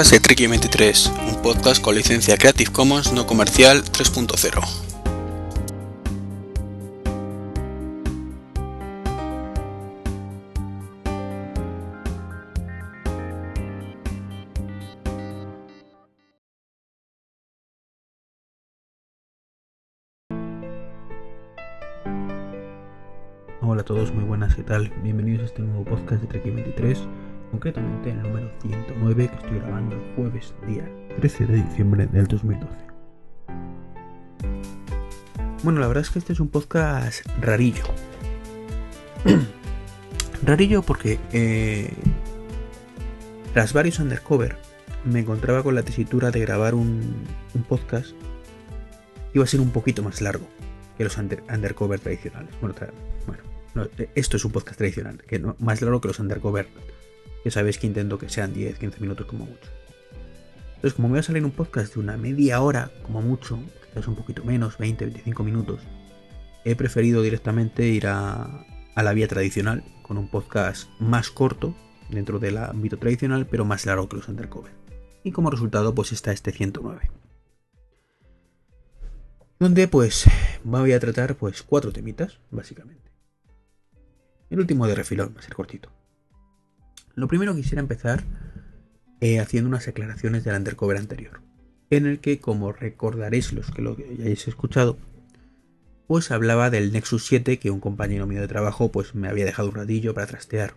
Podcast de Tricky23, un podcast con licencia Creative Commons no comercial 3.0. Hola a todos, muy buenas, ¿qué tal? Bienvenidos a este nuevo podcast de Treki 23, concretamente el número 109 que estoy grabando el jueves día 13 de diciembre del 2012. Bueno, la verdad es que este es un podcast rarillo. rarillo porque eh, tras varios undercover me encontraba con la tesitura de grabar un, podcast que iba a ser un poquito más largo que los under, undercover tradicionales. Bueno, bueno, no, esto es un podcast tradicional, que no, más largo que los undercover. Ya sabéis que intento que sean 10, 15 minutos como mucho. Entonces, como me va a salir un podcast de una media hora, como mucho, quizás un poquito menos, 20, 25 minutos, he preferido directamente ir a, a la vía tradicional, con un podcast más corto, dentro del ámbito tradicional, pero más largo que los undercover. Y como resultado, pues está este 109 donde pues voy a tratar pues cuatro temitas, básicamente. El último de refilón va a ser cortito. Lo primero quisiera empezar eh, haciendo unas aclaraciones del undercover anterior, en el que, como recordaréis los que lo hayáis escuchado, pues hablaba del Nexus 7 que un compañero mío de trabajo pues me había dejado un ratillo para trastear.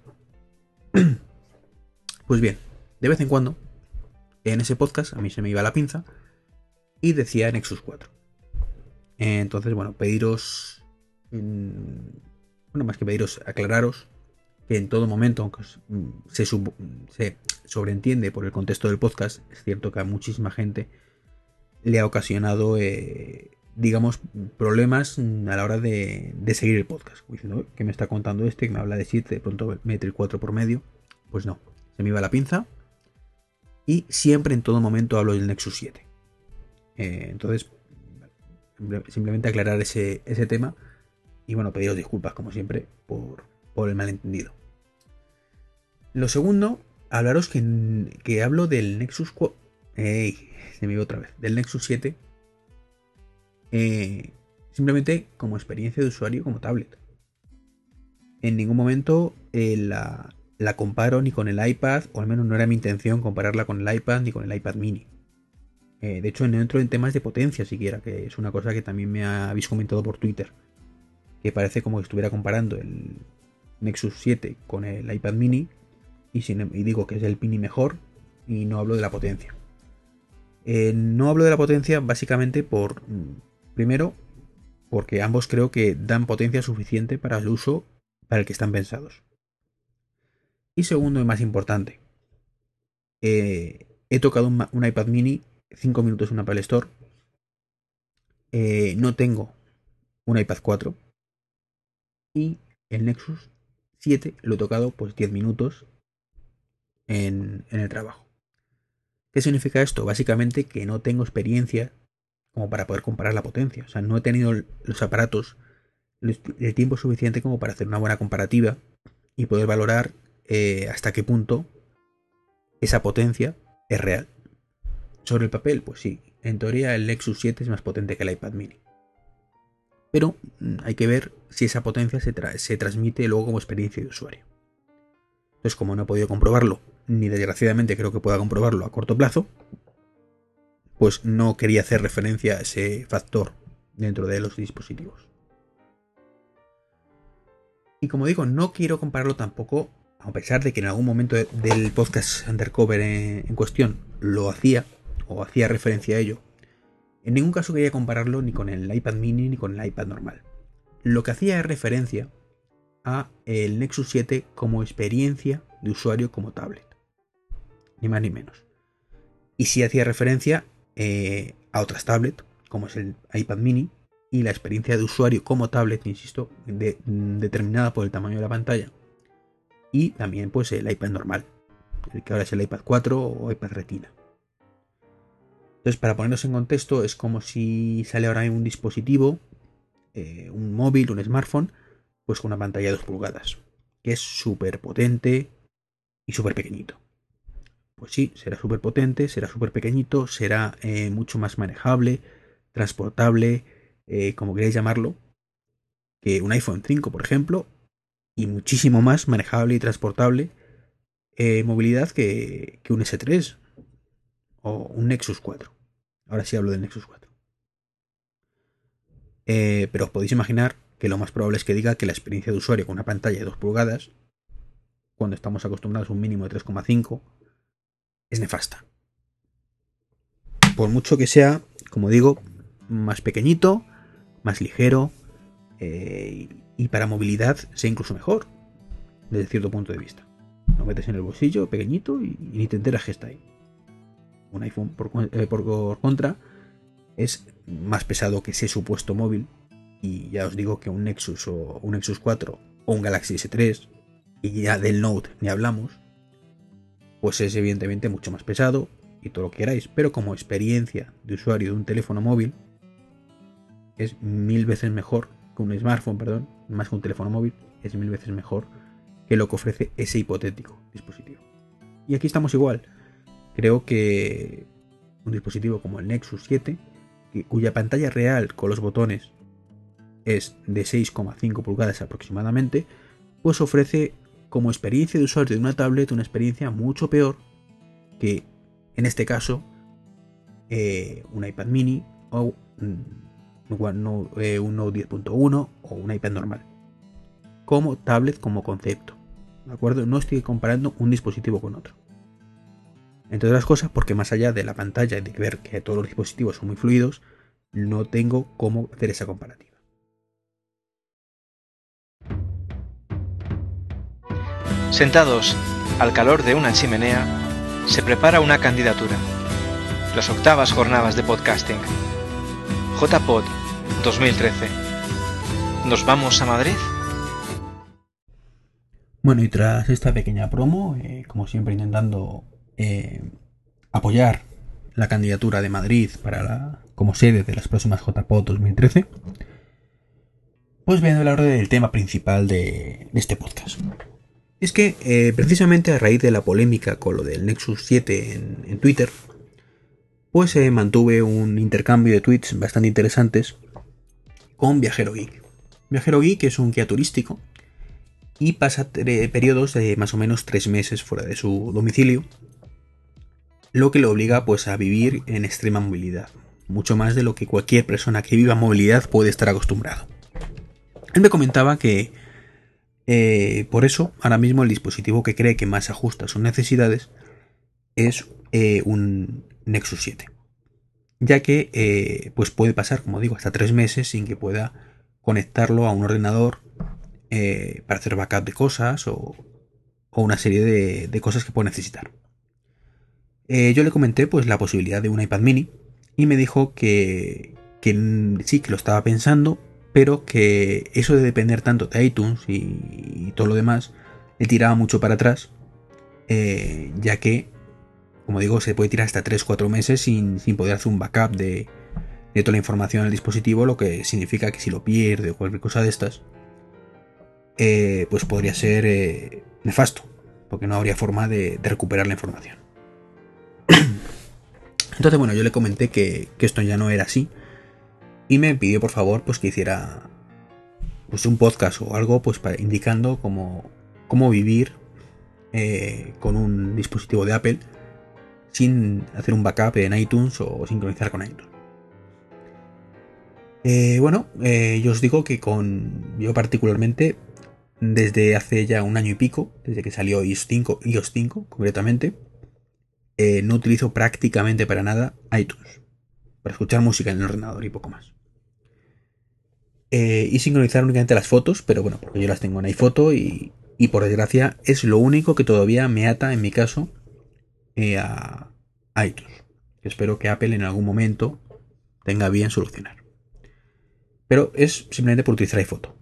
pues bien, de vez en cuando, en ese podcast a mí se me iba la pinza y decía Nexus 4. Entonces, bueno, pediros. Bueno, más que pediros, aclararos que en todo momento, aunque se, sub, se, sobreentiende por el contexto del podcast, es cierto que a muchísima gente le ha ocasionado, eh, digamos, problemas a la hora de, seguir el podcast. Diciendo que me está contando este, que me habla de 7, de pronto mete el 4 por medio. Pues no, se me iba la pinza. Y siempre en todo momento hablo del Nexus 7. Eh, entonces, simplemente aclarar ese, ese, tema y bueno, pediros disculpas como siempre por, por el malentendido. Lo segundo, hablaros que, que hablo del Nexus ¡Ey! Se me iba otra vez. Del Nexus 7. Eh, simplemente como experiencia de usuario como tablet. En ningún momento eh, la, la comparo ni con el iPad, o al menos no era mi intención compararla con el iPad ni con el iPad mini. Eh, de hecho, no entro en temas de potencia siquiera, que es una cosa que también me habéis comentado por Twitter. Que parece como que estuviera comparando el Nexus 7 con el iPad mini. Y, sin, y digo que es el mini mejor. Y no hablo de la potencia. Eh, no hablo de la potencia básicamente por. Primero, porque ambos creo que dan potencia suficiente para el uso para el que están pensados. Y segundo, y más importante, eh, he tocado un, iPad mini 5 minutos en Apple Store. Eh, no tengo un iPad 4. Y el Nexus 7 lo he tocado pues 10 minutos en, en el trabajo. ¿Qué significa esto? Básicamente que no tengo experiencia como para poder comparar la potencia. O sea, no he tenido los aparatos el tiempo suficiente como para hacer una buena comparativa y poder valorar eh, hasta qué punto esa potencia es real. Sobre el papel, pues sí, en teoría el Nexus 7 es más potente que el iPad mini. Pero mm, hay que ver si esa potencia se, tra se transmite luego como experiencia de usuario. Entonces, como no he podido comprobarlo, ni desgraciadamente creo que pueda comprobarlo a corto plazo, pues no quería hacer referencia a ese factor dentro de los dispositivos. Y como digo, no quiero compararlo tampoco, a pesar de que en algún momento del podcast Undercover en cuestión lo hacía, o hacía referencia a ello, en ningún caso quería compararlo ni con el iPad mini ni con el iPad normal. Lo que hacía es referencia a el Nexus 7 como experiencia de usuario como tablet. Ni más ni menos. Y sí hacía referencia eh, a otras tablets, como es el iPad mini, y la experiencia de usuario como tablet, insisto, de, determinada por el tamaño de la pantalla. Y también pues el iPad normal, el que ahora es el iPad 4 o iPad Retina. Entonces, para ponernos en contexto, es como si sale ahora un dispositivo, eh, un móvil, un smartphone, pues con una pantalla de 2 pulgadas, que es súper potente y súper pequeñito. pues sí, será súper potente, será súper pequeñito, será eh, mucho más manejable, transportable, eh, como queréis llamarlo, que un iPhone 5, por ejemplo, y muchísimo más manejable y transportable movilidad que, que un S3 o un Nexus 4. Ahora sí hablo del Nexus 4. pero os podéis imaginar que lo más probable es que diga que la experiencia de usuario con una pantalla de 2 pulgadas, cuando estamos acostumbrados a un mínimo de 3,5, es nefasta. Por mucho que sea, como digo, más pequeñito, más ligero eh, y para movilidad sea incluso mejor, desde cierto punto de vista. Lo metes en el bolsillo, pequeñito, y, ni te enteras que está ahí. Un iPhone, por, eh, contra, es más pesado que ese supuesto móvil. Y ya os digo que un Nexus o un Nexus 4 o un Galaxy S3, y ya del Note ni hablamos, pues es evidentemente mucho más pesado y todo lo que queráis, pero como experiencia de usuario de un teléfono móvil es mil veces mejor que un smartphone, perdón, más que un teléfono móvil, es mil veces mejor que lo que ofrece ese hipotético dispositivo. Y aquí estamos igual. Creo que un dispositivo como el Nexus 7, cuya pantalla real con los botones es de 6,5 pulgadas aproximadamente, pues ofrece como experiencia de usuario de una tablet una experiencia mucho peor que, en este caso, eh, un iPad mini o un, eh, Note 10.1 o un iPad normal. Como tablet, como concepto. ¿De acuerdo? No estoy comparando un dispositivo con otro. Entre otras cosas, porque más allá de la pantalla y de ver que todos los dispositivos son muy fluidos, no tengo cómo hacer esa comparativa. Sentados al calor de una chimenea, se prepara una candidatura. Las octavas jornadas de podcasting. JPod 2013. ¿Nos vamos a Madrid? Bueno, y tras esta pequeña promo, eh, como siempre intentando eh, apoyar la candidatura de Madrid para como sede de las próximas JPod 2013, pues viendo hablar del tema principal de este podcast. Es que eh, precisamente a raíz de la polémica con lo del Nexus 7 en, Twitter, pues eh, mantuve un intercambio de tweets bastante interesantes con Viajero Geek. Viajero Geek es un guía turístico y pasa periodos de más o menos tres meses fuera de su domicilio, lo que le obliga pues a vivir en extrema movilidad, mucho más de lo que cualquier persona que viva movilidad puede estar acostumbrado. Él me comentaba que eh, por eso, ahora mismo el dispositivo que cree que más ajusta sus necesidades es eh, un Nexus 7. Ya que eh, pues puede pasar, como digo, hasta tres meses sin que pueda conectarlo a un ordenador para hacer backup de cosas o, una serie de, cosas que puede necesitar. Yo le comenté pues la posibilidad de un iPad mini y me dijo que, sí, que lo estaba pensando, pero que eso de depender tanto de iTunes y, todo lo demás le tiraba mucho para atrás, eh, ya que, como digo, se puede tirar hasta 3-4 meses sin, poder hacer un backup de, toda la información del dispositivo, lo que significa que si lo pierde o cualquier cosa de estas, eh, pues podría ser eh, nefasto, porque no habría forma de, recuperar la información. Entonces, bueno, yo le comenté que esto ya no era así, y me pidió por favor pues que hiciera pues un podcast o algo pues para, indicando cómo, cómo vivir eh, con un dispositivo de Apple sin hacer un backup en iTunes o sincronizar con iTunes. Eh, bueno, eh, yo os digo que con yo particularmente desde hace ya un año y pico, desde que salió iOS 5, iOS 5 concretamente, no utilizo prácticamente para nada iTunes para escuchar música en el ordenador y poco más. Eh, y sincronizar únicamente las fotos, pero bueno, porque yo las tengo en iPhoto y, y por desgracia es lo único que todavía me ata en mi caso eh, a iTunes. Espero que Apple en algún momento tenga bien solucionar. Pero es simplemente por utilizar iPhoto.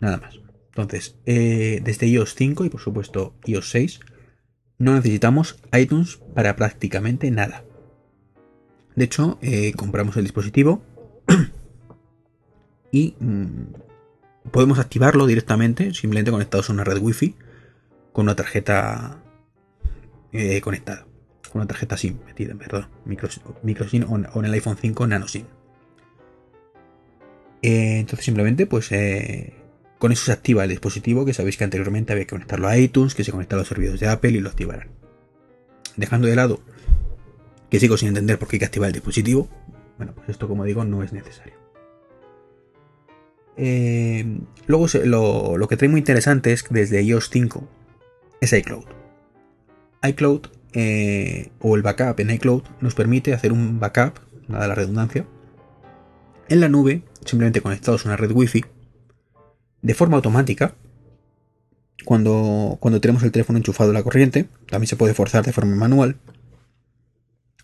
Nada más. Entonces, eh, desde iOS 5 y por supuesto iOS 6, no necesitamos iTunes para prácticamente nada. De hecho, eh, compramos el dispositivo y mm, podemos activarlo directamente, simplemente conectados a una red wifi con una tarjeta eh, conectada. con una tarjeta SIM metida, perdón, micro, SIM o, en el iPhone 5 nano SIM. Eh, entonces simplemente pues con eso se activa el dispositivo que sabéis que anteriormente había que conectarlo a iTunes, que se conecta a los servidores de Apple y lo activarán. Dejando de lado que sigo sin entender por qué hay que activar el dispositivo, bueno, pues esto como digo no es necesario. Eh, luego lo, lo, que trae muy interesante es que desde iOS 5 es iCloud. iCloud o el backup en iCloud nos permite hacer un backup, nada de la redundancia, en la nube, simplemente conectados a una red Wi-Fi, de forma automática. Cuando, cuando tenemos el teléfono enchufado a la corriente, también se puede forzar de forma manual.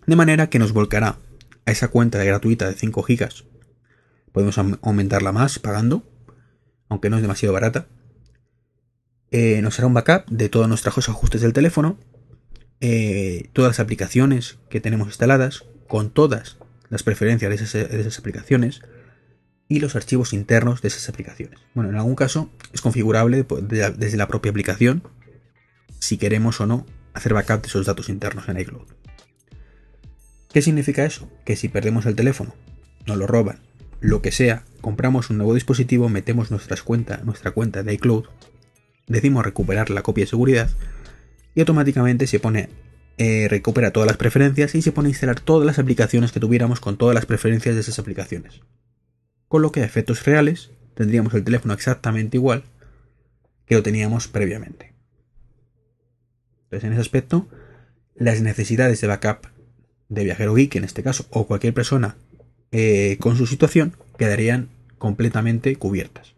De manera que nos volcará a esa cuenta gratuita de 5 GB. Podemos aumentarla más pagando, aunque no es demasiado barata. Eh, nos hará un backup de todos nuestros ajustes del teléfono, eh, todas las aplicaciones que tenemos instaladas, con todas las preferencias de esas, aplicaciones y los archivos internos de esas aplicaciones. Bueno, en algún caso es configurable desde la propia aplicación si queremos o no hacer backup de esos datos internos en iCloud. ¿Qué significa eso? Que si perdemos el teléfono, nos lo roban, lo que sea, compramos un nuevo dispositivo, metemos nuestras cuenta, nuestra cuenta de iCloud, decimos recuperar la copia de seguridad y automáticamente se pone eh, recupera todas las preferencias y se pone a instalar todas las aplicaciones que tuviéramos con todas las preferencias de esas aplicaciones. Con lo que a efectos reales tendríamos el teléfono exactamente igual que lo teníamos previamente. Entonces, en ese aspecto, las necesidades de backup de viajero geek, en este caso, o cualquier persona eh, con su situación, quedarían completamente cubiertas.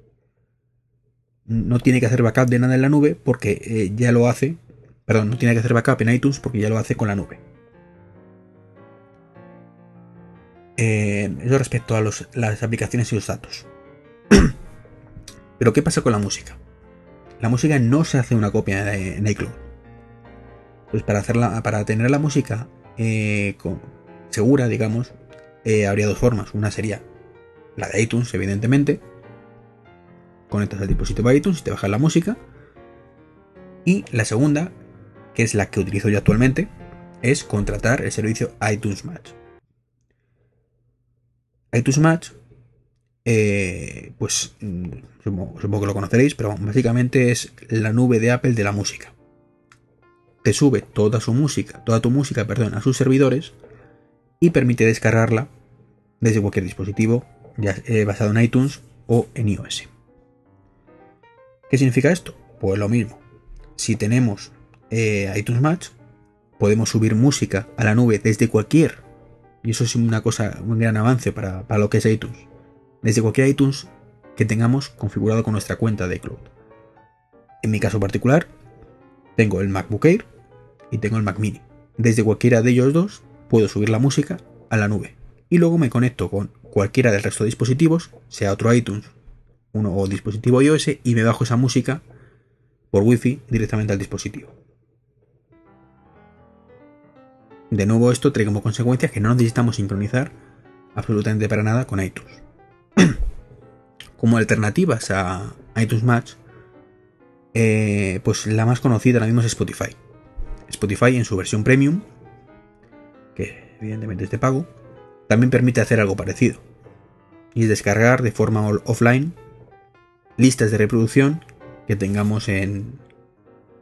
No tiene que hacer backup de nada en la nube porque eh, ya lo hace Perdón, no tiene que hacer backup en iTunes porque ya lo hace con la nube. Eh, eso respecto a las aplicaciones y los datos. Pero ¿qué pasa con la música? La música no se hace una copia en iCloud. Pues para, hacerla, para tener la música eh, segura, digamos, eh, habría dos formas. Una sería la de iTunes, evidentemente. Conectas al dispositivo iTunes y te bajas la música. Y la segunda que es la que utilizo yo actualmente, es contratar el servicio iTunes Match. iTunes Match, eh, pues mm, supongo, que lo conoceréis, pero básicamente es la nube de Apple de la música. Te sube toda su música, toda tu música, perdón, a sus servidores y permite descargarla desde cualquier dispositivo, ya eh, basado en iTunes o en iOS. ¿Qué significa esto? Pues lo mismo. Si tenemos eh, iTunes Match, podemos subir música a la nube desde cualquier, y eso es una cosa, un gran avance para, lo que es iTunes, desde cualquier iTunes que tengamos configurado con nuestra cuenta de iCloud. En mi caso particular, tengo el MacBook Air y tengo el Mac Mini. Desde cualquiera de ellos dos puedo subir la música a la nube. Y luego me conecto con cualquiera del resto de dispositivos, sea otro iTunes uno, o dispositivo iOS, y me bajo esa música por Wi-Fi directamente al dispositivo. De nuevo, esto trae como consecuencia que no necesitamos sincronizar absolutamente para nada con iTunes. como alternativas a iTunes Match, eh, pues la más conocida ahora mismo es Spotify. Spotify en su versión premium, que evidentemente es de pago, también permite hacer algo parecido. Y es descargar de forma offline listas de reproducción que tengamos en,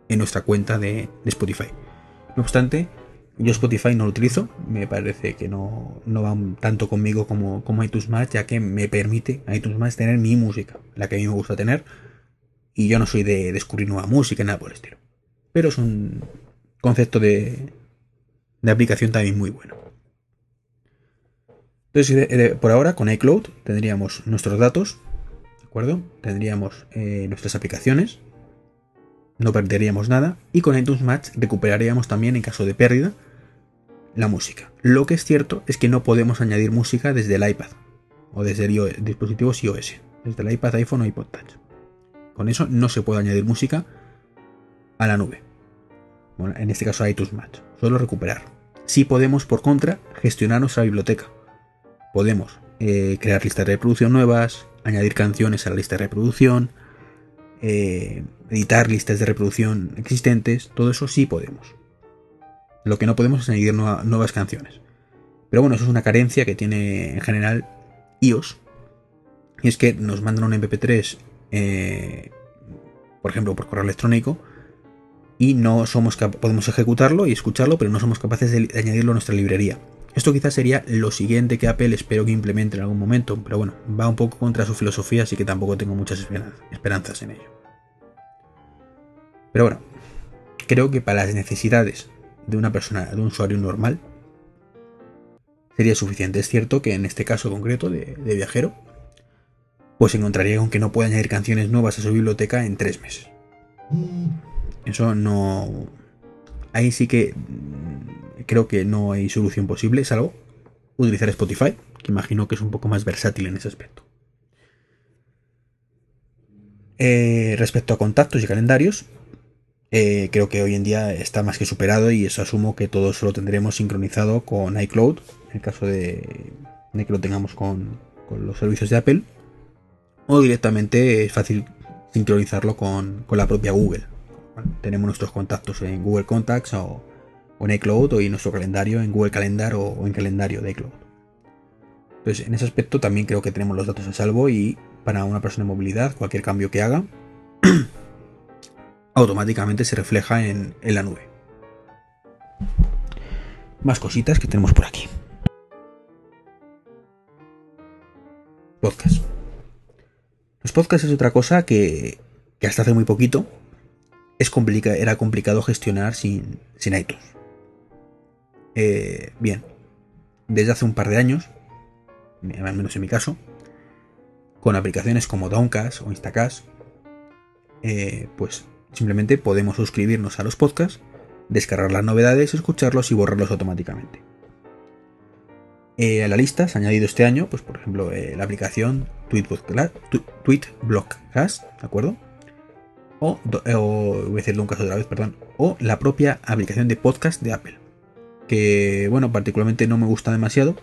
en nuestra cuenta de Spotify. No obstante, yo Spotify no lo utilizo, me parece que no, no va tanto conmigo como, como iTunes Match, ya que me permite iTunes Match tener mi música, la que a mí me gusta tener, y yo no soy de descubrir nueva música, nada por el estilo. Pero es un concepto de, de aplicación también muy bueno. Entonces, por ahora con iCloud tendríamos nuestros datos, ¿de acuerdo? Tendríamos eh, nuestras aplicaciones, no perderíamos nada, y con iTunes Match recuperaríamos también en caso de pérdida la música. Lo que es cierto es que no podemos añadir música desde el iPad o desde dispositivos iOS, desde el iPad, iPhone o iPod Touch. Con eso no se puede añadir música a la nube. Bueno, en este caso iTunes Match, solo recuperar. Sí podemos, por contra, gestionar nuestra biblioteca. Podemos eh, crear listas de reproducción nuevas, añadir canciones a la lista de reproducción, eh, editar listas de reproducción existentes, todo eso sí podemos. Lo que no podemos es añadir nuevas canciones. Pero bueno, eso es una carencia que tiene en general iOS. Y es que nos mandan un MP3, eh, por ejemplo, por correo electrónico, y no somos podemos ejecutarlo y escucharlo, pero no somos capaces de añadirlo a nuestra librería. Esto quizás sería lo siguiente que Apple espero que implemente en algún momento, pero bueno, va un poco contra su filosofía, así que tampoco tengo muchas esperanzas en ello. Pero bueno, creo que para las necesidades de una persona, de un usuario normal, sería suficiente. Es cierto que en este caso concreto de, viajero, pues encontraría con que no puede añadir canciones nuevas a su biblioteca en tres meses. Eso no. Ahí sí que mm, creo que no hay solución posible, salvo utilizar Spotify, que imagino que es un poco más versátil en ese aspecto. Eh, respecto a contactos y calendarios, eh, creo que hoy en día está más que superado y eso asumo que todos lo tendremos sincronizado con iCloud, en el caso de, que lo tengamos con, los servicios de Apple, o directamente es fácil sincronizarlo con, la propia Google. tenemos nuestros contactos en Google Contacts o, en iCloud o nuestro calendario en Google Calendar o, en calendario de iCloud. Entonces, en ese aspecto también creo que tenemos los datos a salvo y para una persona de movilidad, cualquier cambio que haga, automáticamente se refleja en, la nube. Más cositas que tenemos por aquí. Podcast. Los podcasts es otra cosa que, hasta hace muy poquito es era complicado gestionar sin, sin iTunes. Eh, bien, desde hace un par de años, al menos en mi caso, con aplicaciones como Downcast o Instacast, eh, pues Simplemente podemos suscribirnos a los podcasts, descargar las novedades, escucharlos y borrarlos automáticamente. Eh, a la lista se ha añadido este año, pues por ejemplo, eh, la aplicación Tweetblockcast, ¿de acuerdo? O, voy a decirlo un caso otra vez, perdón, o la propia aplicación de podcast de Apple, que bueno, particularmente no me gusta demasiado,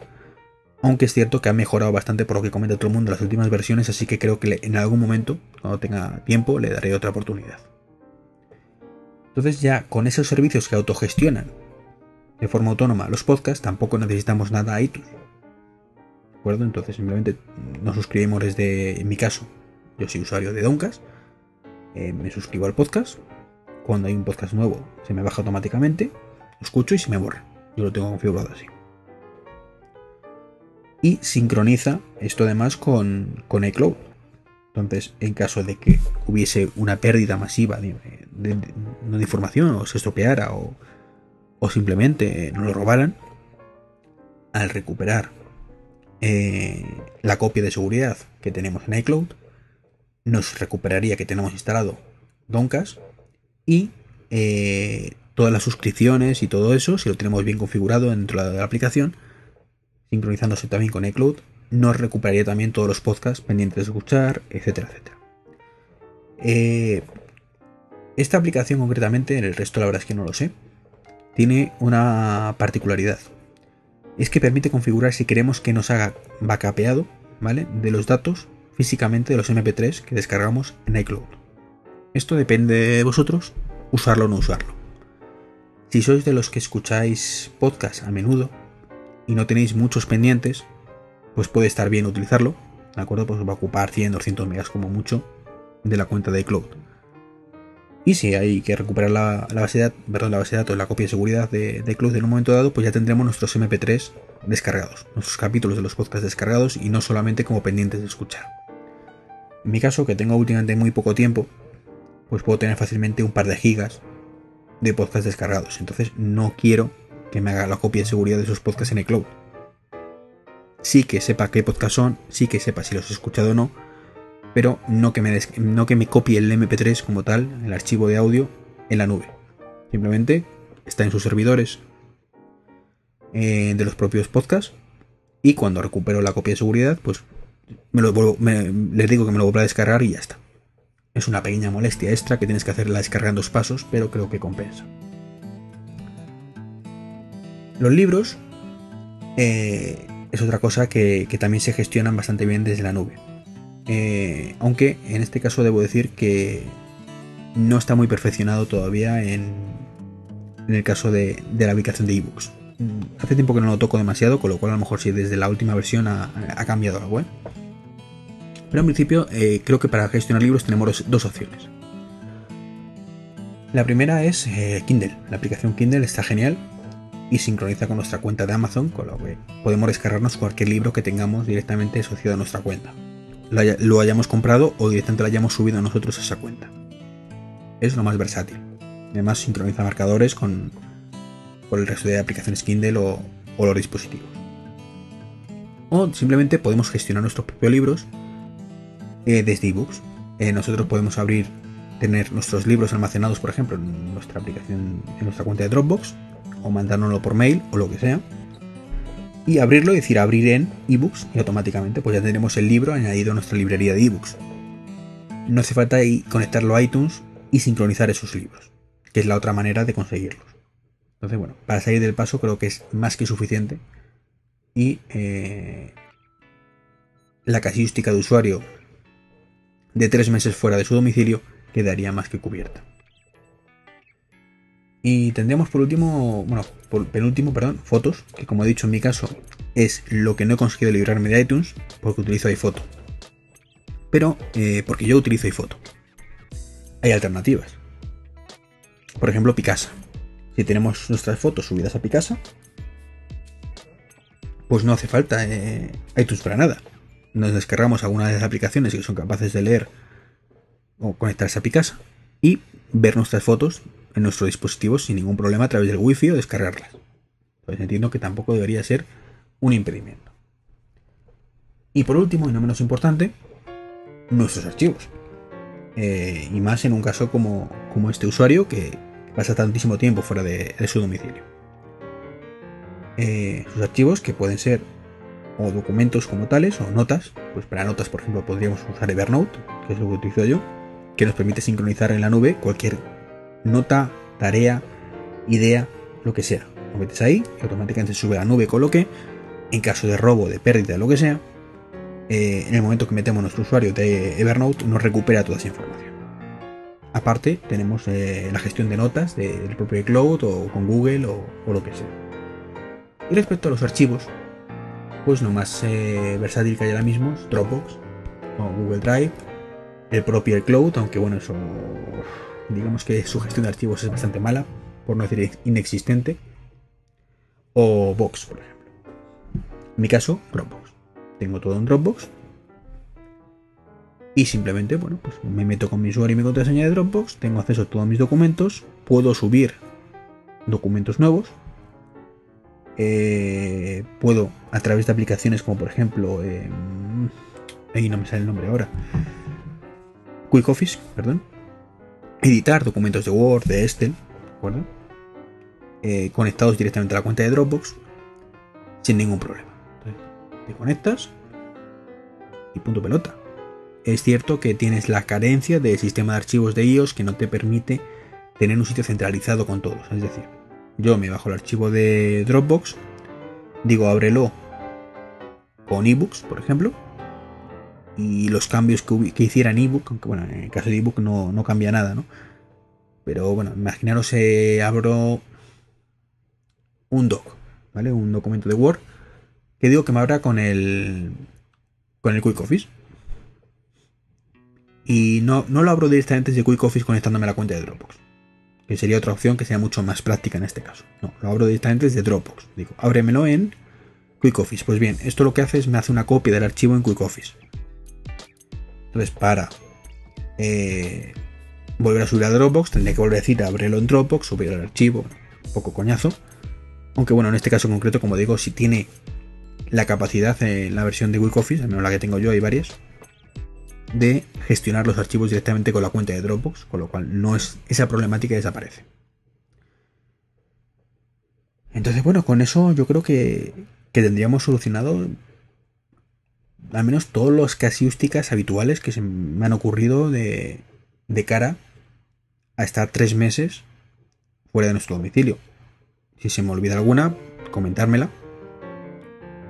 aunque es cierto que ha mejorado bastante por lo que comenta todo el mundo en las últimas versiones, así que creo que en algún momento, cuando tenga tiempo, le daré otra oportunidad. Entonces ya con esos servicios que autogestionan de forma autónoma los podcasts, tampoco necesitamos nada a iTunes. ¿De acuerdo? Entonces simplemente nos suscribimos desde, en mi caso, yo soy usuario de Doncast, eh, me suscribo al podcast, cuando hay un podcast nuevo se me baja automáticamente, lo escucho y se me borra. Yo lo tengo configurado así. Y sincroniza esto además con, con iCloud. Entonces, en caso de que hubiese una pérdida masiva de, información o se estropeara o, simplemente no lo robaran, al recuperar eh, la copia de seguridad que tenemos en iCloud, nos recuperaría que tenemos instalado Doncas y eh, todas las suscripciones y todo eso, si lo tenemos bien configurado dentro de la aplicación, sincronizándose también con iCloud, nos recuperaría también todos los podcasts pendientes de escuchar, etcétera, etcétera. Eh, esta aplicación concretamente, en el resto la verdad es que no lo sé, tiene una particularidad. Es que permite configurar si queremos que nos haga backupeado, ¿vale? De los datos físicamente de los MP3 que descargamos en iCloud. Esto depende de vosotros, usarlo o no usarlo. Si sois de los que escucháis podcast a menudo y no tenéis muchos pendientes, pues puede estar bien utilizarlo, ¿de acuerdo? Pues va a ocupar 100, 200 megas como mucho de la cuenta de iCloud. Y si hay que recuperar la, base de, perdón, la base de datos, la copia de seguridad de, de iCloud en un momento dado, pues ya tendremos nuestros MP3 descargados, nuestros capítulos de los podcasts descargados y no solamente como pendientes de escuchar. En mi caso, que tengo últimamente muy poco tiempo, pues puedo tener fácilmente un par de gigas de podcasts descargados. Entonces no quiero que me haga la copia de seguridad de esos podcasts en iCloud sí que sepa qué podcast son, sí que sepa si los he escuchado o no, pero no que me, no que me copie el MP3 como tal, el archivo de audio, en la nube. Simplemente está en sus servidores eh, de los propios podcasts y cuando recupero la copia de seguridad, pues me lo les digo que me lo vuelva a descargar y ya está. Es una pequeña molestia extra que tienes que hacer la descarga en dos pasos, pero creo que compensa. Los libros eh, es otra cosa que, también se gestionan bastante bien desde la nube. Eh, aunque en este caso debo decir que no está muy perfeccionado todavía en, el caso de, la aplicación de ebooks. Hace tiempo que no lo toco demasiado, con lo cual a lo mejor si desde la última versión ha, cambiado algo. Pero en principio eh, creo que para gestionar libros tenemos dos opciones. La primera es eh, Kindle. La aplicación Kindle está genial y sincroniza con nuestra cuenta de Amazon, con lo que podemos descargarnos cualquier libro que tengamos directamente asociado a nuestra cuenta. Lo, hayamos comprado o directamente lo hayamos subido nosotros a esa cuenta. Es lo más versátil. Además sincroniza marcadores con, el resto de aplicaciones Kindle o, los dispositivos. O simplemente podemos gestionar nuestros propios libros eh, desde ebooks. Eh, nosotros podemos abrir tener nuestros libros almacenados, por ejemplo, en nuestra aplicación, en nuestra cuenta de Dropbox, o mandárnoslo por mail o lo que sea, y abrirlo y decir abrir en ebooks, y automáticamente pues ya tenemos el libro añadido a nuestra librería de ebooks. No hace falta conectarlo a iTunes y sincronizar esos libros, que es la otra manera de conseguirlos. Entonces, bueno, para salir del paso creo que es más que suficiente. Y eh, la casuística de usuario de tres meses fuera de su domicilio quedaría más que cubierta. Y tendríamos por último, bueno, por penúltimo, perdón, fotos, que como he dicho en mi caso es lo que no he conseguido librarme de iTunes porque utilizo iPhoto. Pero eh, porque yo utilizo iPhoto. Hay alternativas. Por ejemplo, Picasa. Si tenemos nuestras fotos subidas a Picasa, pues no hace falta eh, iTunes para nada. Nos descargamos alguna de las aplicaciones que son capaces de leer o conectarse a Picasa y ver nuestras fotos en nuestro dispositivo sin ningún problema a través del wifi o descargarlas. Pues entiendo que tampoco debería ser un impedimento. Y por último, y no menos importante, nuestros archivos. Eh, y más en un caso como, como, este usuario que pasa tantísimo tiempo fuera de, su domicilio. Eh, sus archivos que pueden ser o documentos como tales o notas. Pues para notas, por ejemplo, podríamos usar Evernote, que es lo que utilizo yo, que nos permite sincronizar en la nube cualquier nota, tarea, idea, lo que sea. Lo metes ahí y automáticamente sube a la nube con lo que, en caso de robo, de pérdida, lo que sea, eh, en el momento que metemos nuestro usuario de Evernote nos recupera toda esa información. Aparte, tenemos eh, la gestión de notas del propio Cloud o con Google o, lo que sea. Y respecto a los archivos, pues lo más eh, versátil que hay ahora mismo es Dropbox o Google Drive, el propio Cloud, aunque bueno, eso digamos que su gestión de archivos es bastante mala, por no decir inexistente, o Box, por ejemplo. En mi caso, Dropbox. Tengo todo en Dropbox. Y simplemente, bueno, pues me meto con mi usuario y mi contraseña de Dropbox, tengo acceso a todos mis documentos, puedo subir documentos nuevos, eh, puedo a través de aplicaciones como por ejemplo, eh, ahí no me sale el nombre ahora, Quick Office, perdón, editar documentos de Word, de Excel, ¿de eh, conectados directamente a la cuenta de Dropbox sin ningún problema. te conectas y punto pelota. Es cierto que tienes la carencia del sistema de archivos de iOS que no te permite tener un sitio centralizado con todos. Es decir, yo me bajo el archivo de Dropbox, digo ábrelo con ebooks, por ejemplo, y los cambios que, que hiciera en ebook, aunque bueno, en el caso de ebook no, no cambia nada, ¿no? Pero bueno, imaginaros eh, abro un doc, ¿vale? Un documento de Word que digo que me abra con el con el Quick. Y no, no lo abro directamente desde Quick Office conectándome a la cuenta de Dropbox. Que sería otra opción que sea mucho más práctica en este caso. No, lo abro directamente desde Dropbox. Digo, ábremelo en Quick Office. Pues bien, esto lo que hace es me hace una copia del archivo en Quick Office. Entonces, para eh, volver a subir a Dropbox, tendría que volver a decir abrirlo en Dropbox, subir el archivo, poco coñazo. Aunque bueno, en este caso concreto, como digo, si tiene la capacidad en la versión de Quick Office, al menos la que tengo yo, hay varias, de gestionar los archivos directamente con la cuenta de Dropbox, con lo cual no es esa problemática desaparece. Entonces, bueno, con eso yo creo que, que tendríamos solucionado al menos todas las casiústicas habituales que se me han ocurrido de, de cara a estar tres meses fuera de nuestro domicilio. Si se me olvida alguna, comentármela.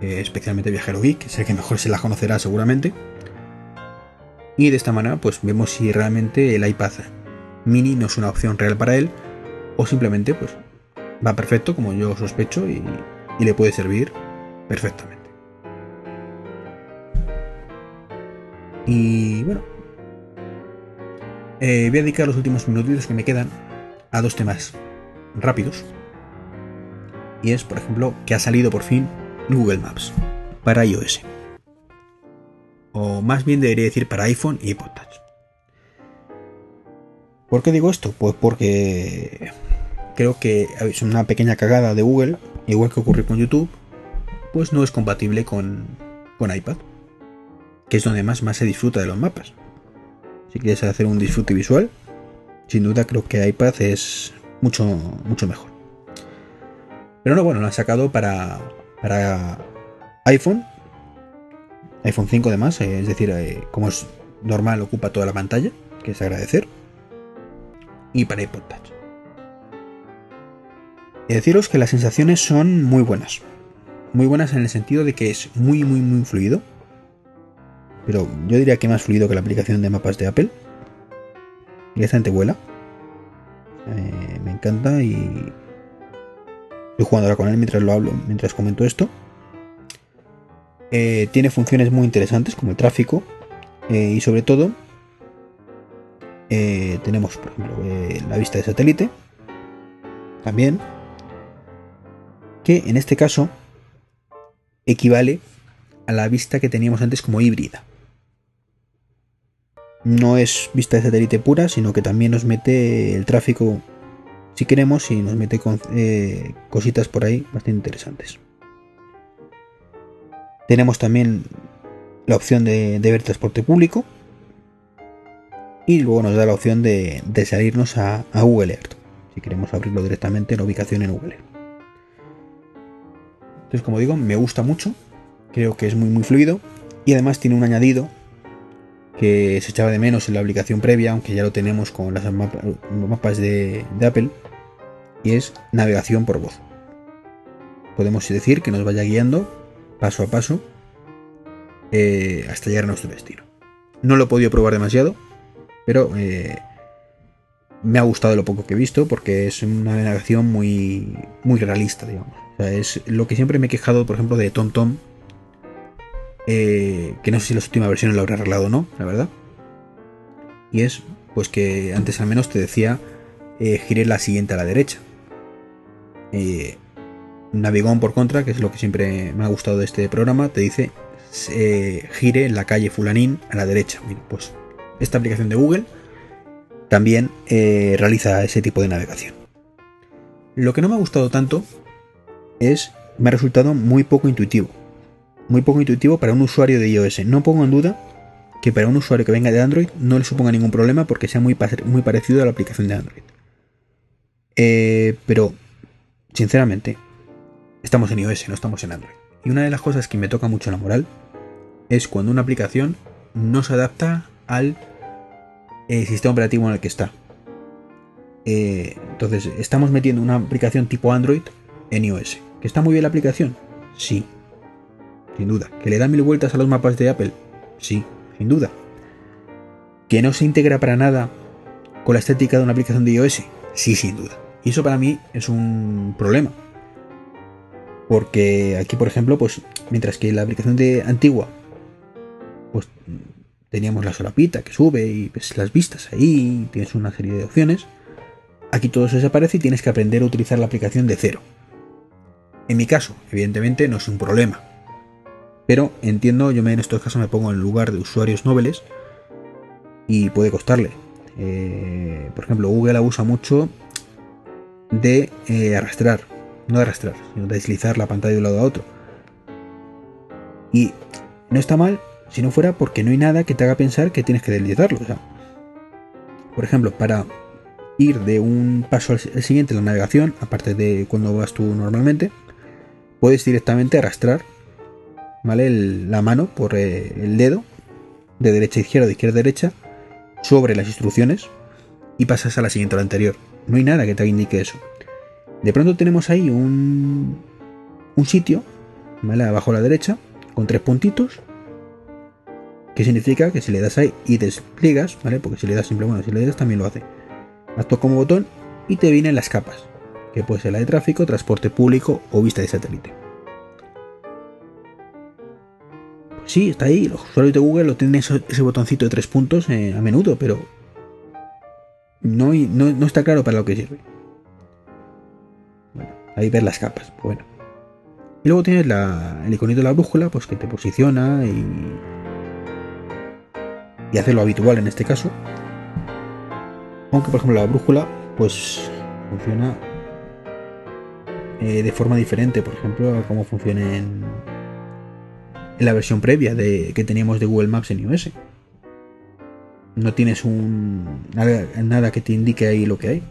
Eh, especialmente Viajero Geek, sé que mejor se la conocerá seguramente. Y de esta manera, pues vemos si realmente el iPad mini no es una opción real para él. O simplemente, pues, va perfecto, como yo sospecho, y le puede servir perfectamente. Y bueno, eh, voy a dedicar los últimos minutitos que me quedan a dos temas rápidos. Y es, por ejemplo, que ha salido por fin Google Maps para iOS. O más bien debería decir para iPhone y iPod Touch. ¿Por qué digo esto? Pues porque creo que es una pequeña cagada de Google, igual que ocurre con YouTube, pues no es compatible con, con iPad, que es donde más, más se disfruta de los mapas. Si quieres hacer un disfrute visual, sin duda creo que iPad es mucho, mucho mejor. Pero no, bueno, lo han sacado para, para iPhone, iPhone 5 además, eh, es decir, eh, como es normal, ocupa toda la pantalla, que es agradecer, y para iPod Touch. Y deciros que las sensaciones son muy buenas. Muy buenas en el sentido de que es muy, muy, muy fluido. Pero yo diría que más fluido que la aplicación de mapas de Apple. Directamente vuela. Eh, me encanta y estoy jugando ahora con él mientras lo hablo, mientras comento esto. Eh, tiene funciones muy interesantes como el tráfico eh, y sobre todo tenemos por ejemplo la vista de satélite también que en este caso equivale a la vista que teníamos antes como híbrida no es vista de satélite pura sino que también nos mete el tráfico si queremos y nos mete con, cositas por ahí bastante interesantes tenemos también la opción de, ver transporte público. Y luego nos da la opción de, salirnos a, Google Earth. Si queremos abrirlo directamente en la ubicación en Google. Entonces, como digo, me gusta mucho. Creo que es muy muy fluido. Y además tiene un añadido que se echaba de menos en la aplicación previa, aunque ya lo tenemos con las mapas de, de Apple. Y es navegación por voz. Podemos decir que nos vaya guiando paso a paso eh, hasta llegar a nuestro destino. No lo he podido probar demasiado, pero eh, me ha gustado lo poco que he visto porque es una navegación muy, muy realista, digamos. es lo que siempre me he quejado, por ejemplo, de TomTom, Tom, eh, que no sé si las últimas versiones lo habré arreglado o no, la verdad. Y es, pues que antes al menos te decía, gire la siguiente a la derecha. Navigón por contra, que es lo que siempre me ha gustado de este programa, te dice gire en la calle Fulanín a la derecha. pues esta aplicación de Google también eh, realiza ese tipo de navegación. Lo que no me ha gustado tanto es, me ha resultado muy poco intuitivo. Muy poco intuitivo para un usuario de iOS. No pongo en duda que para un usuario que venga de Android no le suponga ningún problema porque sea muy, muy parecido a la aplicación de Android. Eh, pero, sinceramente, estamos en iOS, no estamos en Android. Y una de las cosas que me toca mucho la moral es cuando una aplicación no se adapta al eh, sistema operativo en el que está. Eh, entonces, estamos metiendo una aplicación tipo Android en iOS. ¿Que está muy bien la aplicación? Sí, sin duda. ¿Que le da mil vueltas a los mapas de Apple? Sí, sin duda. ¿Que no se integra para nada con la estética de una aplicación de iOS? Sí, sin duda. Y eso para mí es un problema. Porque aquí, por ejemplo, pues mientras que la aplicación de antigua, pues teníamos la solapita que sube y ves las vistas ahí, tienes una serie de opciones. Aquí todo eso desaparece y tienes que aprender a utilizar la aplicación de cero. En mi caso, evidentemente no es un problema. Pero entiendo, yo en estos casos me pongo en lugar de usuarios nobles y puede costarle. Eh, por ejemplo, Google abusa mucho de eh, arrastrar no de arrastrar, sino de deslizar la pantalla de un lado a otro. Y no está mal si no fuera porque no hay nada que te haga pensar que tienes que deslizarlo. por ejemplo, para ir de un paso al siguiente en la navegación, aparte de cuando vas tú normalmente, puedes directamente arrastrar la mano por eh, el dedo, de derecha a izquierda, de izquierda a derecha, sobre las instrucciones y pasas a la siguiente o la anterior. No hay nada que te indique eso. De pronto tenemos ahí un, un sitio, ¿vale? Abajo a la derecha, con tres puntitos, que significa que si le das ahí y despliegas, ¿vale? Porque si le das simplemente, si le das también lo hace. Haz como botón y te vienen las capas. que puede ser la de tráfico, transporte público o vista de satélite. Sí, está ahí. Los usuarios de Google lo tienen ese botoncito de tres puntos eh, a menudo, pero no, no, está claro para lo que sirve. Bueno, ahí ver las capas. Pues bueno. Y luego tienes el iconito de la brújula, pues que te posiciona y, y hace lo habitual en este caso. Aunque por ejemplo la brújula, pues funciona eh, de forma diferente, por ejemplo, a cómo funciona en, la versión previa de, que teníamos de Google Maps en iOS. No tienes un nada, que te indique ahí lo que hay.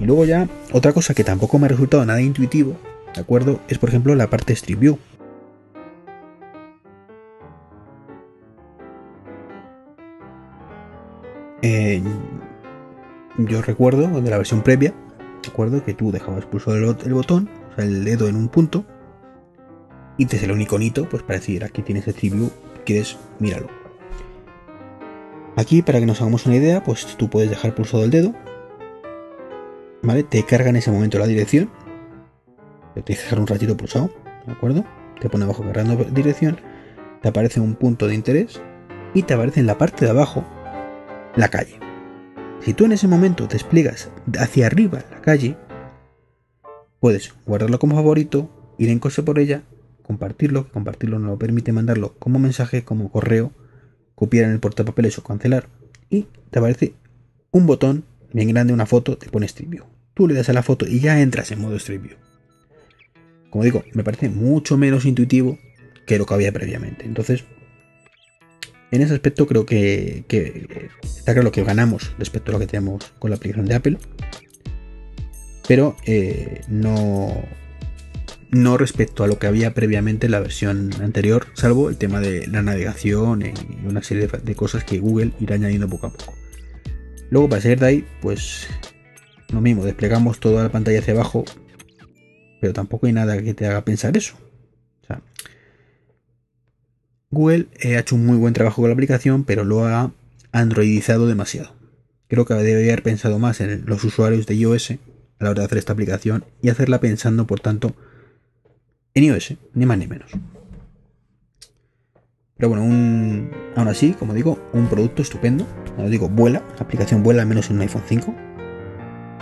Y luego ya, otra cosa que tampoco me ha resultado nada intuitivo ¿De acuerdo? Es por ejemplo la parte Street View. yo recuerdo de la versión previa, ¿de acuerdo? Que tú dejabas pulsado el, el, botón, o sea, el dedo en un punto, y te sale un iconito, pues para decir aquí tienes Street View, quieres, míralo. Aquí, para que nos hagamos una idea, pues tú puedes dejar pulsado el dedo, ¿vale? Te carga en ese momento la dirección, te tienes que dejar un ratito pulsado, ¿de acuerdo? Te pone abajo cargando dirección, te aparece un punto de interés y te aparece en la parte de abajo la calle. Si tú en ese momento despliegas hacia arriba la calle, puedes guardarlo como favorito, ir en coche por ella, compartirlo, que compartirlo no lo permite mandarlo como mensaje, como correo, copiar en el portapapeles o cancelar, y te aparece un botón bien grande, una foto, te pone Street View. Tú le das a la foto y ya entras en modo Street View como digo, me parece mucho menos intuitivo que lo que había previamente. Entonces, en ese aspecto creo que, está claro que ganamos respecto a lo que tenemos con la aplicación de Apple. Pero eh, no, no respecto a lo que había previamente en la versión anterior, salvo el tema de la navegación y una serie de, cosas que Google irá añadiendo poco a poco. Luego para salir de ahí, pues lo mismo, desplegamos toda la pantalla hacia abajo pero tampoco hay nada que te haga pensar eso. Google ha hecho un muy buen trabajo con la aplicación, pero lo ha androidizado demasiado. Creo que debería haber pensado más en los usuarios de iOS a la hora de hacer esta aplicación y hacerla pensando, por tanto, en iOS, ni más ni menos. Pero bueno, aún así, como digo, un producto estupendo. Como digo, vuela, la aplicación vuela al menos en un iPhone 5,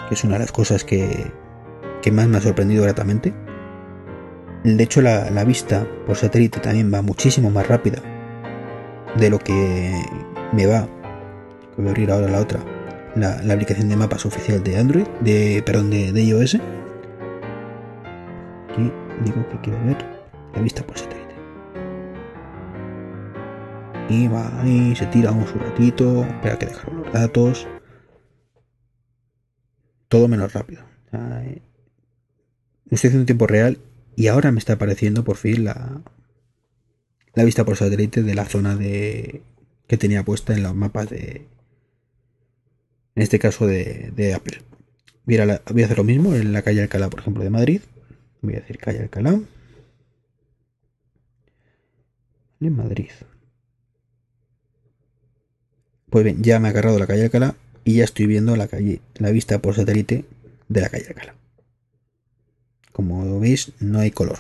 que es una de las cosas que, que más me ha sorprendido gratamente. De hecho, la, vista por satélite también va muchísimo más rápida de lo que me va. Voy a abrir ahora la otra. La, aplicación de mapas oficial de Android, de, perdón, de, de iOS. Aquí digo que quiero ver la vista por satélite. Y va ahí, se tira un ratito, espera que dejar los datos. Todo menos rápido estoy haciendo en tiempo real y ahora me está apareciendo por fin la, la vista por satélite de la zona de que tenía puesta en los mapas de en este caso de, Apple voy a, voy a, hacer lo mismo en la calle Alcalá por ejemplo de Madrid voy a decir calle Alcalá en Madrid pues bien ya me ha agarrado la calle Alcalá y ya estoy viendo la calle la vista por satélite de la calle Alcalá como veis, no hay color.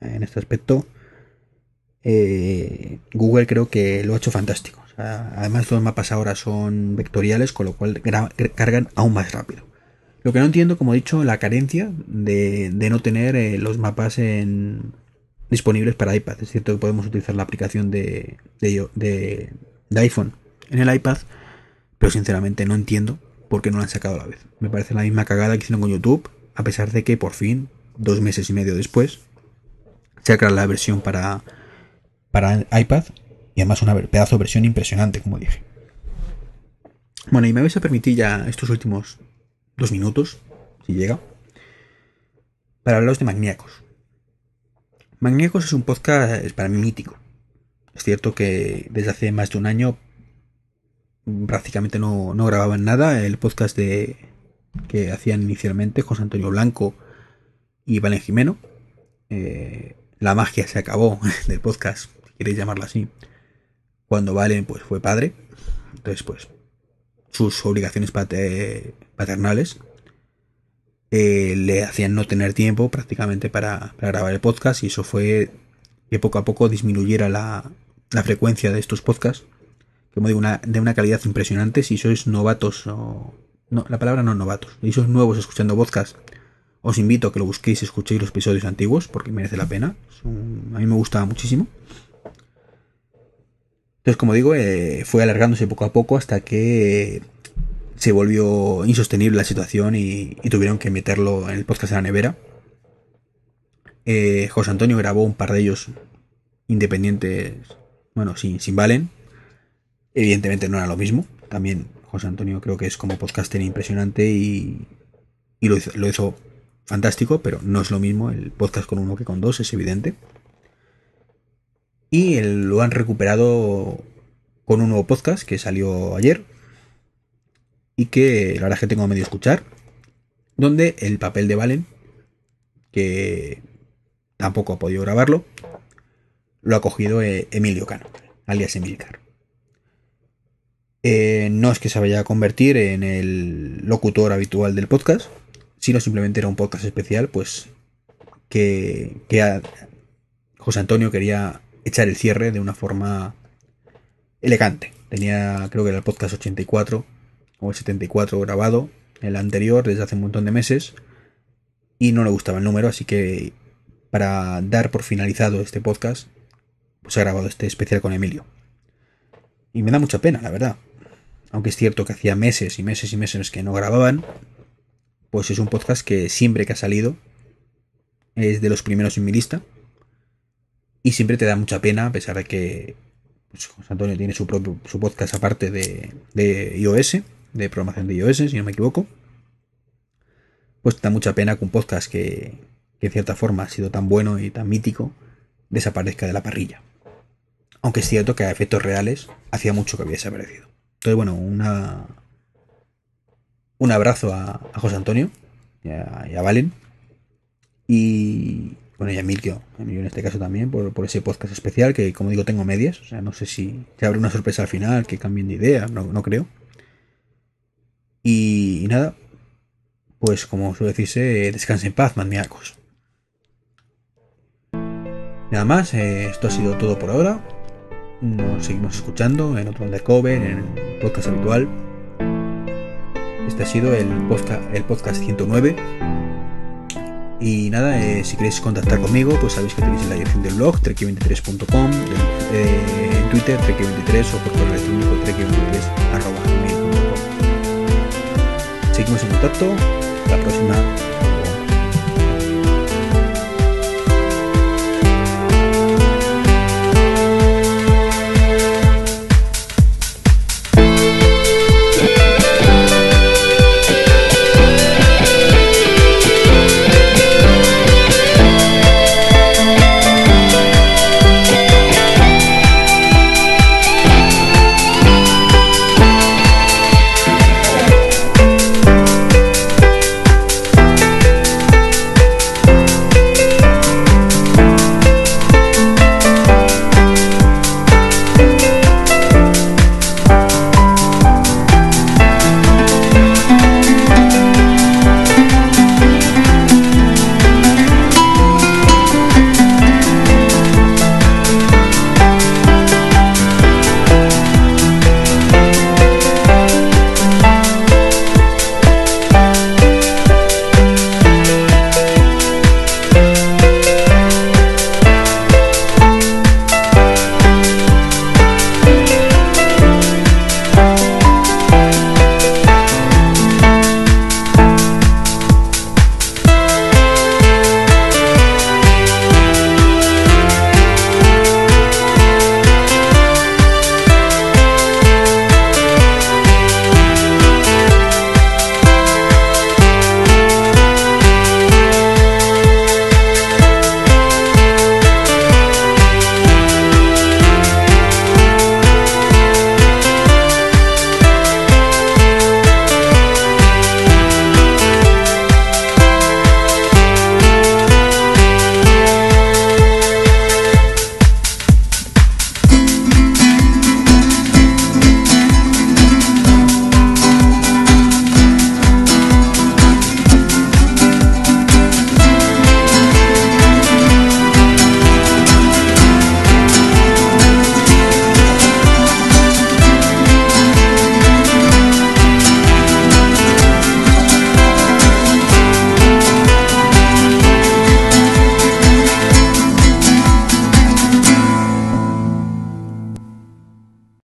En este aspecto, eh, Google creo que lo ha hecho fantástico. además, los mapas ahora son vectoriales, con lo cual cargan aún más rápido. Lo que no entiendo, como he dicho, la carencia de, no tener eh, los mapas en, disponibles para iPad. Es cierto que podemos utilizar la aplicación de, iPhone en el iPad, pero sinceramente no entiendo por qué no lo han sacado a la vez. Me parece la misma cagada que hicieron con YouTube, a pesar de que por fin dos meses y medio después, saca la versión para, iPad y además una pedazo versión impresionante, como dije. Bueno, y me vais a permitir ya estos últimos dos minutos, si llega, para hablaros de Magníacos. Magníacos es un podcast para mí mítico. Es cierto que desde hace más de un año prácticamente no, no grababan nada. El podcast de, que hacían inicialmente José Antonio Blanco y Valen Jimeno. Eh, la magia se acabó del podcast, si queréis llamarlo así. Cuando Valen pues, fue padre. Entonces, pues, sus obligaciones paternales eh, le hacían no tener tiempo prácticamente para, grabar el podcast y eso fue que poco a poco disminuyera la, la frecuencia de estos podcasts. Como digo, una, de una calidad impresionante. Si sois novatos o... No, la palabra no novatos. Si sois nuevos escuchando podcast, os invito a que lo busquéis y escuchéis los episodios antiguos porque merece la pena. a mí me gustaba muchísimo. Entonces, como digo, eh, fue alargándose poco a poco hasta que se volvió insostenible la situación y, tuvieron que meterlo en el podcast de la nevera. Eh, José Antonio grabó un par de ellos independientes, bueno, sin, sin Valen. Evidentemente no era lo mismo. También José Antonio creo que es como podcaster impresionante y, lo, hizo, fantástico, pero no es lo mismo el podcast con uno que con dos, es evidente. Y lo han recuperado con un nuevo podcast que salió ayer, y que la verdad es que tengo medio escuchar, donde el papel de Valen, que tampoco ha podido grabarlo, lo ha cogido eh, Emilio Cano, alias Emilcar. Eh, no es que se vaya a convertir en el locutor habitual del podcast, sino simplemente era un podcast especial, pues que, que José Antonio quería echar el cierre de una forma elegante. Tenía, creo que era el podcast 84, o el 74 grabado, el anterior desde hace un montón de meses, y no le gustaba el número, así que para dar por finalizado este podcast, pues he grabado este especial con Emilio. Y me da mucha pena, la verdad. Aunque es cierto que hacía meses y meses y meses que no grababan, pues es un podcast que siempre que ha salido es de los primeros en mi lista. Y siempre te da mucha pena, a pesar de que pues, José Antonio tiene su propio su podcast aparte de, de iOS de programación de iOS, si no me equivoco. Pues da mucha pena que un podcast que, que en cierta forma ha sido tan bueno y tan mítico desaparezca de la parrilla. Aunque es cierto que a efectos reales hacía mucho que había desaparecido. Entonces, bueno, una, un abrazo a, José Antonio y a, Valen. Y bueno, y a Emilio, en este caso también, por, por, ese podcast especial que, como digo, tengo medias. O sea, no sé si se abre una sorpresa al final, que cambien de idea, no creo. Y, nada, pues como suele decirse, descanse en paz, maníacos. Nada más, eh, esto ha sido todo por ahora. Nos seguimos escuchando en otro undercover, en el podcast habitual. Este ha sido el podcast, el podcast 109. Y nada, eh, si queréis contactar conmigo, pues sabéis que tenéis en la dirección del blog, trek23.com, eh, en Twitter, trek23 o por correo electrónico, trek23 seguimos en contacto. La próxima